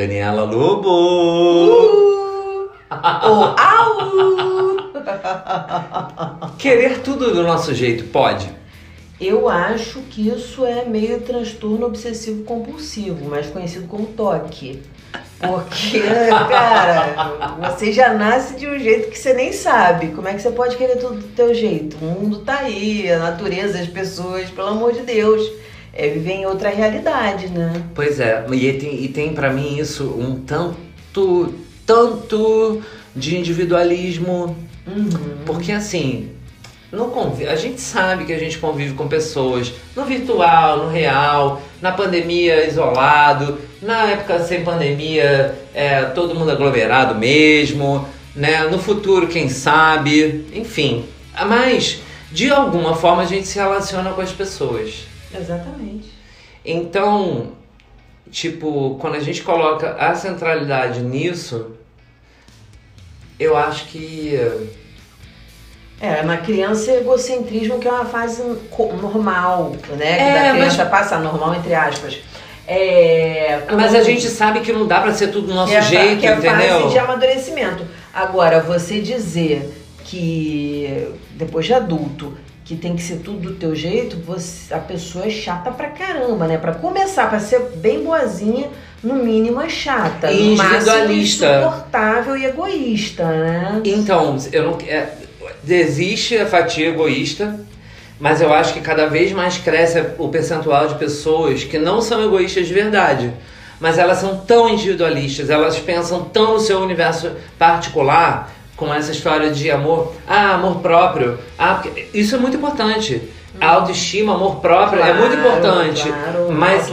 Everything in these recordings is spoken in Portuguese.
Daniela Lobo! Uh! Oh, au! Querer tudo do nosso jeito, pode? Eu acho que isso é meio transtorno obsessivo compulsivo, mais conhecido como toque. Porque, cara, você já nasce de um jeito que você nem sabe. Como é que você pode querer tudo do teu jeito? O mundo tá aí, a natureza, as pessoas, pelo amor de Deus. É viver em outra realidade, né? Pois é, e tem, e tem para mim isso um tanto, tanto de individualismo. Uhum. Porque assim, no a gente sabe que a gente convive com pessoas no virtual, no real, na pandemia isolado, na época sem pandemia, é, todo mundo aglomerado mesmo, né? No futuro, quem sabe, enfim. Mas, de alguma forma, a gente se relaciona com as pessoas. Exatamente. Então, tipo, quando a gente coloca a centralidade nisso, eu acho que. É, na criança, egocentrismo que é uma fase normal, né? Que É, da mas- criança passa normal, entre aspas. É, Mas como- a gente sabe que não dá pra ser tudo do nosso que é jeito, que é entendeu? fase de amadurecimento. Agora, você dizer que depois de adulto que tem que ser tudo do teu jeito, você, a pessoa é chata pra caramba, né? Pra começar, pra ser bem boazinha, no mínimo é chata. E individualista. insuportável e egoísta, né? Então, eu não. É, existe a fatia egoísta, mas eu acho que cada vez mais cresce o percentual de pessoas que não são egoístas de verdade. Mas elas são tão individualistas, elas pensam tão no seu universo particular, com essa história de amor, ah, amor próprio. Ah, isso é muito importante. A autoestima, amor próprio é muito Claro, importante. claro, mas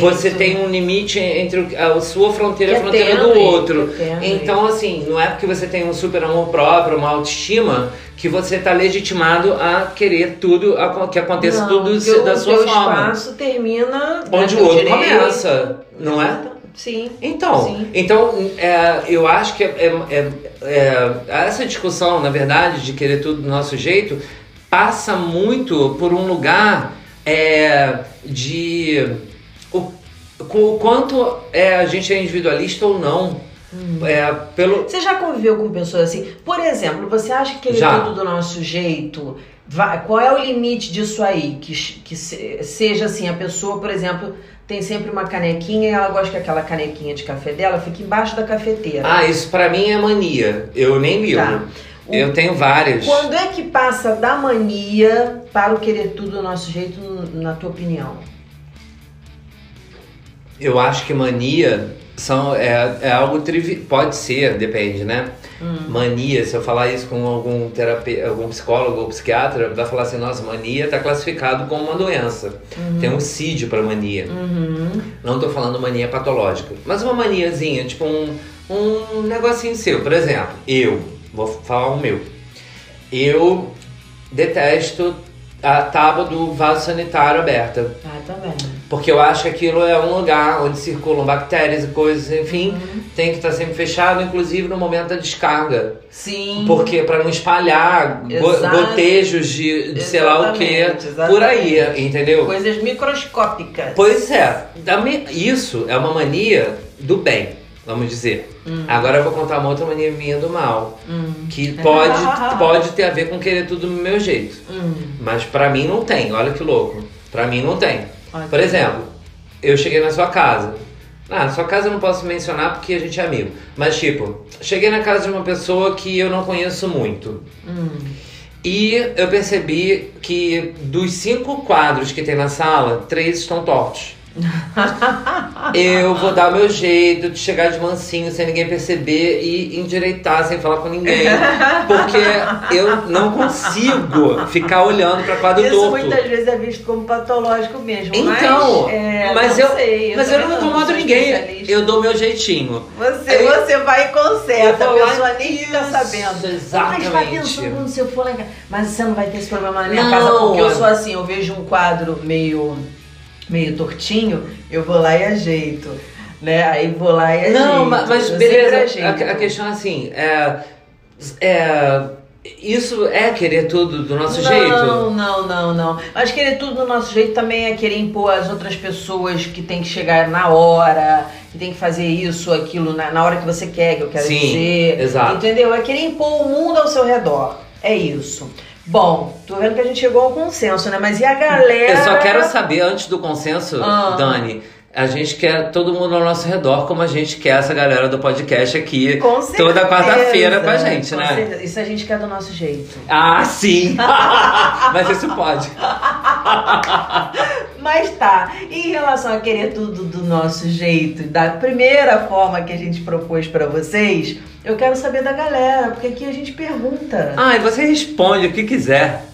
você tem um limite entre o- a sua fronteira e a fronteira do outro. Então, assim, não é porque você tem um super amor próprio, uma autoestima, que você está legitimado a querer tudo, a- que aconteça Não, tudo o da sua forma. espaço termina Onde o outro direito. começa, não é? Sim. Então, Sim. então é, eu acho que é, é- é- essa discussão, na verdade, de querer tudo do nosso jeito, passa muito por um lugar é, de o, o quanto é, a gente é individualista ou não. Hum. É, pelo, Você já conviveu com pessoas assim? Por exemplo, você acha que ele Já. tudo do nosso jeito? vai- qual é o limite disso aí? Que, que se- seja assim, a pessoa, por exemplo, tem sempre uma canequinha e ela gosta que aquela canequinha de café dela fique embaixo da cafeteira. Ah, isso pra mim é mania. Eu nem ligo. Tá. O- Eu tenho várias. Quando é que passa da mania para o querer tudo do nosso jeito, na tua opinião? Eu acho que mania são, é, é algo trivial. Pode ser, depende, né? Hum. Mania, se eu falar isso com algum terapeuta, algum psicólogo ou psiquiatra, vai falar assim, nossa, mania está classificado como uma doença. Tem um CID para mania. Uhum. Não tô falando mania patológica, mas uma maniazinha, tipo um, um negocinho seu. Por exemplo, eu, vou falar o meu. Eu detesto a tábua do vaso sanitário aberta. Ah, também. Porque eu acho que aquilo é um lugar onde circulam bactérias e coisas, enfim, Uhum. tem que estar sempre fechado, inclusive no momento da descarga. Sim. Porque para não espalhar Exato. gotejos de, de sei lá o que Exatamente, por aí, entendeu? Coisas microscópicas. Pois é, isso é uma mania do bem, vamos dizer. Hum. Agora eu vou contar uma outra mania minha do mal, Hum. que pode, pode ter a ver com querer tudo do meu jeito. Hum. Mas pra mim não tem, olha que louco. Pra mim não tem. Por exemplo, eu cheguei na sua casa. Ah, na sua casa eu não posso mencionar porque a gente é amigo. Mas tipo, cheguei na casa de uma pessoa que eu não conheço muito. Hum. E eu percebi que dos cinco quadros que tem na sala, três estão tortos. Eu vou dar o meu jeito de chegar de mansinho sem ninguém perceber e endireitar sem falar com ninguém. Porque eu não consigo ficar olhando pra quadro Isso torto. muitas vezes é visto como patológico mesmo. Então, mas, é, mas não eu- sei, Mas eu não incomodo ninguém. Eu dou meu jeitinho. Você, Aí- você vai e conserta, Eu a pessoa nem fica sabendo. exatamente. Mas vai pensando lá em casa. Mas você não vai ter esse problema na minha Não. casa, porque eu sou assim, eu vejo um quadro meio, meio tortinho, eu vou lá e ajeito. Né? Aí vou lá e ajeito. Não, ma- mas Eu beleza. A, a questão é assim, é, é, Isso é querer tudo do nosso não, jeito? Não, não, não, não. Mas querer tudo do nosso jeito também é querer impor às outras pessoas que tem que chegar na hora, que tem que fazer isso, aquilo, na, na hora que você quer, que eu quero Sim, dizer. exato. Entendeu? É querer impor o mundo ao seu redor. É isso. Bom, tô vendo que a gente chegou ao consenso, né? Mas e a galera. Eu só quero saber, antes do consenso, Ah. Dani, a gente quer todo mundo ao nosso redor, como a gente quer essa galera do podcast aqui. Toda quarta-feira com a gente, com né? certeza. Isso a gente quer do nosso jeito. Ah, sim! Mas isso pode. Mas tá, em relação a querer tudo do nosso jeito, da primeira forma que a gente propôs pra vocês, eu quero saber da galera, porque aqui a gente pergunta. Ah, e você responde o que quiser.